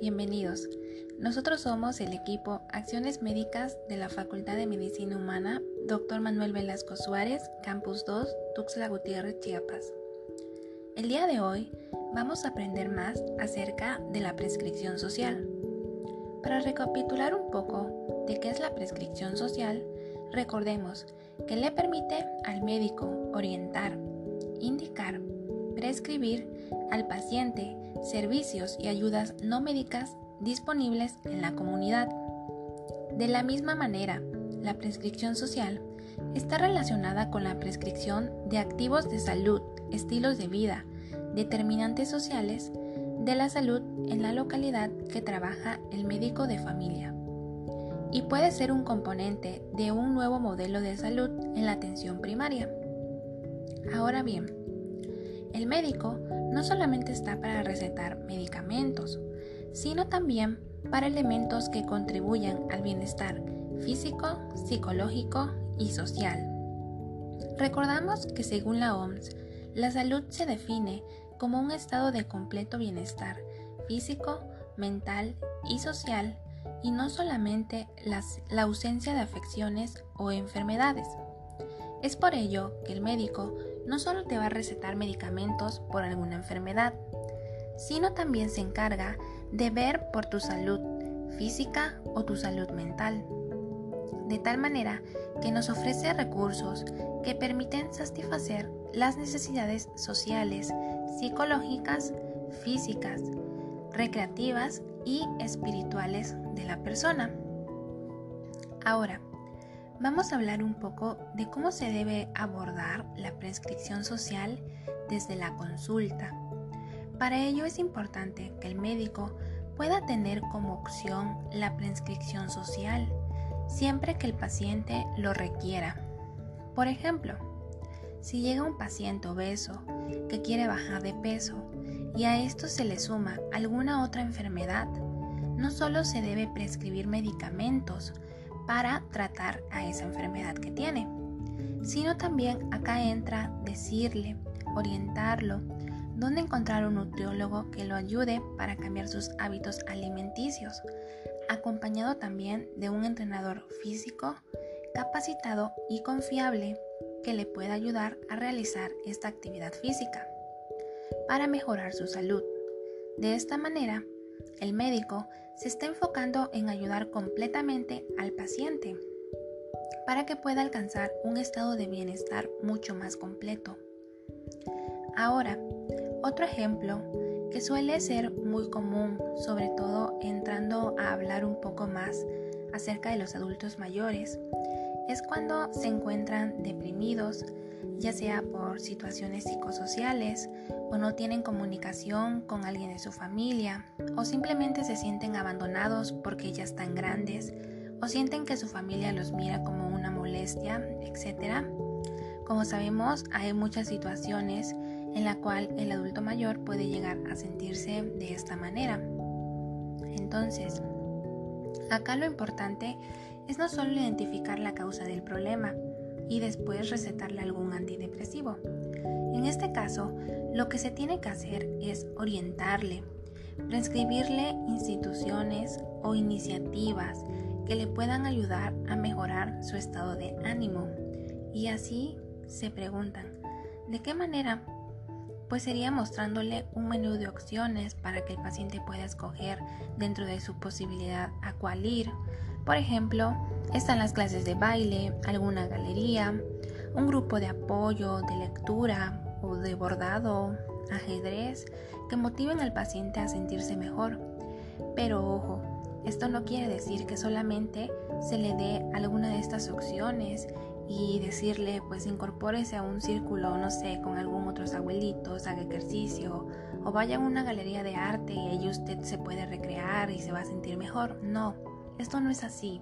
Bienvenidos. Nosotros somos el equipo Acciones Médicas de la Facultad de Medicina Humana, Dr. Manuel Velasco Suárez, Campus 2, Tuxtla Gutiérrez, Chiapas. El día de hoy vamos a aprender más acerca de la prescripción social. Para recapitular un poco de qué es la prescripción social, recordemos que le permite al médico orientar, indicar, prescribir al paciente servicios y ayudas no médicas disponibles en la comunidad. De la misma manera, la prescripción social está relacionada con la prescripción de activos de salud, estilos de vida, determinantes sociales de la salud en la localidad que trabaja el médico de familia y puede ser un componente de un nuevo modelo de salud en la atención primaria. Ahora bien, el médico no solamente está para recetar medicamentos, sino también para elementos que contribuyan al bienestar físico, psicológico y social. Recordamos que según la OMS, la salud se define como un estado de completo bienestar físico, mental y social y no solamente la ausencia de afecciones o enfermedades. Es por ello que el médico no solo te va a recetar medicamentos por alguna enfermedad, sino también se encarga de ver por tu salud física o tu salud mental. De tal manera que nos ofrece recursos que permiten satisfacer las necesidades sociales, psicológicas, físicas, recreativas y espirituales de la persona. Ahora, vamos a hablar un poco de cómo se debe abordar la prescripción social desde la consulta. Para ello es importante que el médico pueda tener como opción la prescripción social, siempre que el paciente lo requiera. Por ejemplo, si llega un paciente obeso que quiere bajar de peso y a esto se le suma alguna otra enfermedad, no solo se debe prescribir medicamentos, para tratar a esa enfermedad que tiene, sino también acá entra decirle, orientarlo, dónde encontrar un nutriólogo que lo ayude para cambiar sus hábitos alimenticios, acompañado también de un entrenador físico capacitado y confiable que le pueda ayudar a realizar esta actividad física para mejorar su salud. De esta manera, el médico se está enfocando en ayudar completamente al paciente para que pueda alcanzar un estado de bienestar mucho más completo. Ahora, otro ejemplo que suele ser muy común, sobre todo entrando a hablar un poco más acerca de los adultos mayores, es cuando se encuentran deprimidos, ya sea por situaciones psicosociales o no tienen comunicación con alguien de su familia o simplemente se sienten abandonados porque ya están grandes o sienten que su familia los mira como una molestia, etc. Como sabemos, hay muchas situaciones en la cual el adulto mayor puede llegar a sentirse de esta manera. Entonces, acá lo importante es no solo identificar la causa del problema, y después recetarle algún antidepresivo. En este caso, lo que se tiene que hacer es orientarle, prescribirle instituciones o iniciativas que le puedan ayudar a mejorar su estado de ánimo. Y así se preguntan, ¿de qué manera? Pues sería mostrándole un menú de opciones para que el paciente pueda escoger dentro de su posibilidad a cuál ir. Por ejemplo, están las clases de baile, alguna galería, un grupo de apoyo, de lectura o de bordado, ajedrez, que motiven al paciente a sentirse mejor. Pero ojo, esto no quiere decir que solamente se le dé alguna de estas opciones y decirle pues incorpórese a un círculo, no sé, con algún otros abuelitos, haga ejercicio o vaya a una galería de arte y ahí usted se puede recrear y se va a sentir mejor. No, esto no es así.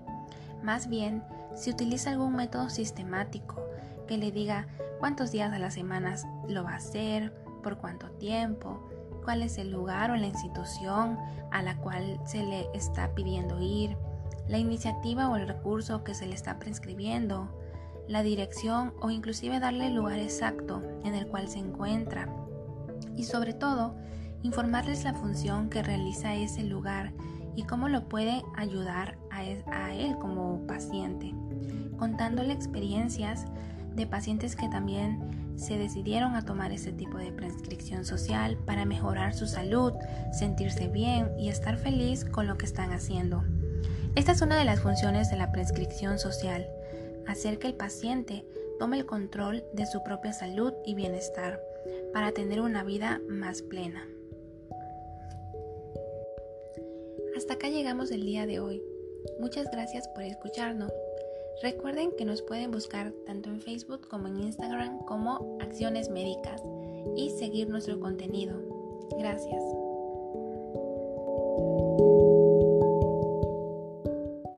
Más bien, si utiliza algún método sistemático que le diga cuántos días a la semana lo va a hacer, por cuánto tiempo, cuál es el lugar o la institución a la cual se le está pidiendo ir, la iniciativa o el recurso que se le está prescribiendo, la dirección o inclusive darle el lugar exacto en el cual se encuentra. Y sobre todo, informarles la función que realiza ese lugar y cómo lo puede ayudar a él como paciente, contándole experiencias de pacientes que también se decidieron a tomar ese tipo de prescripción social para mejorar su salud, sentirse bien y estar feliz con lo que están haciendo. Esta es una de las funciones de la prescripción social, hacer que el paciente tome el control de su propia salud y bienestar para tener una vida más plena. Hasta acá llegamos el día de hoy. Muchas gracias por escucharnos. Recuerden que nos pueden buscar tanto en Facebook como en Instagram como Acciones Médicas y seguir nuestro contenido. Gracias.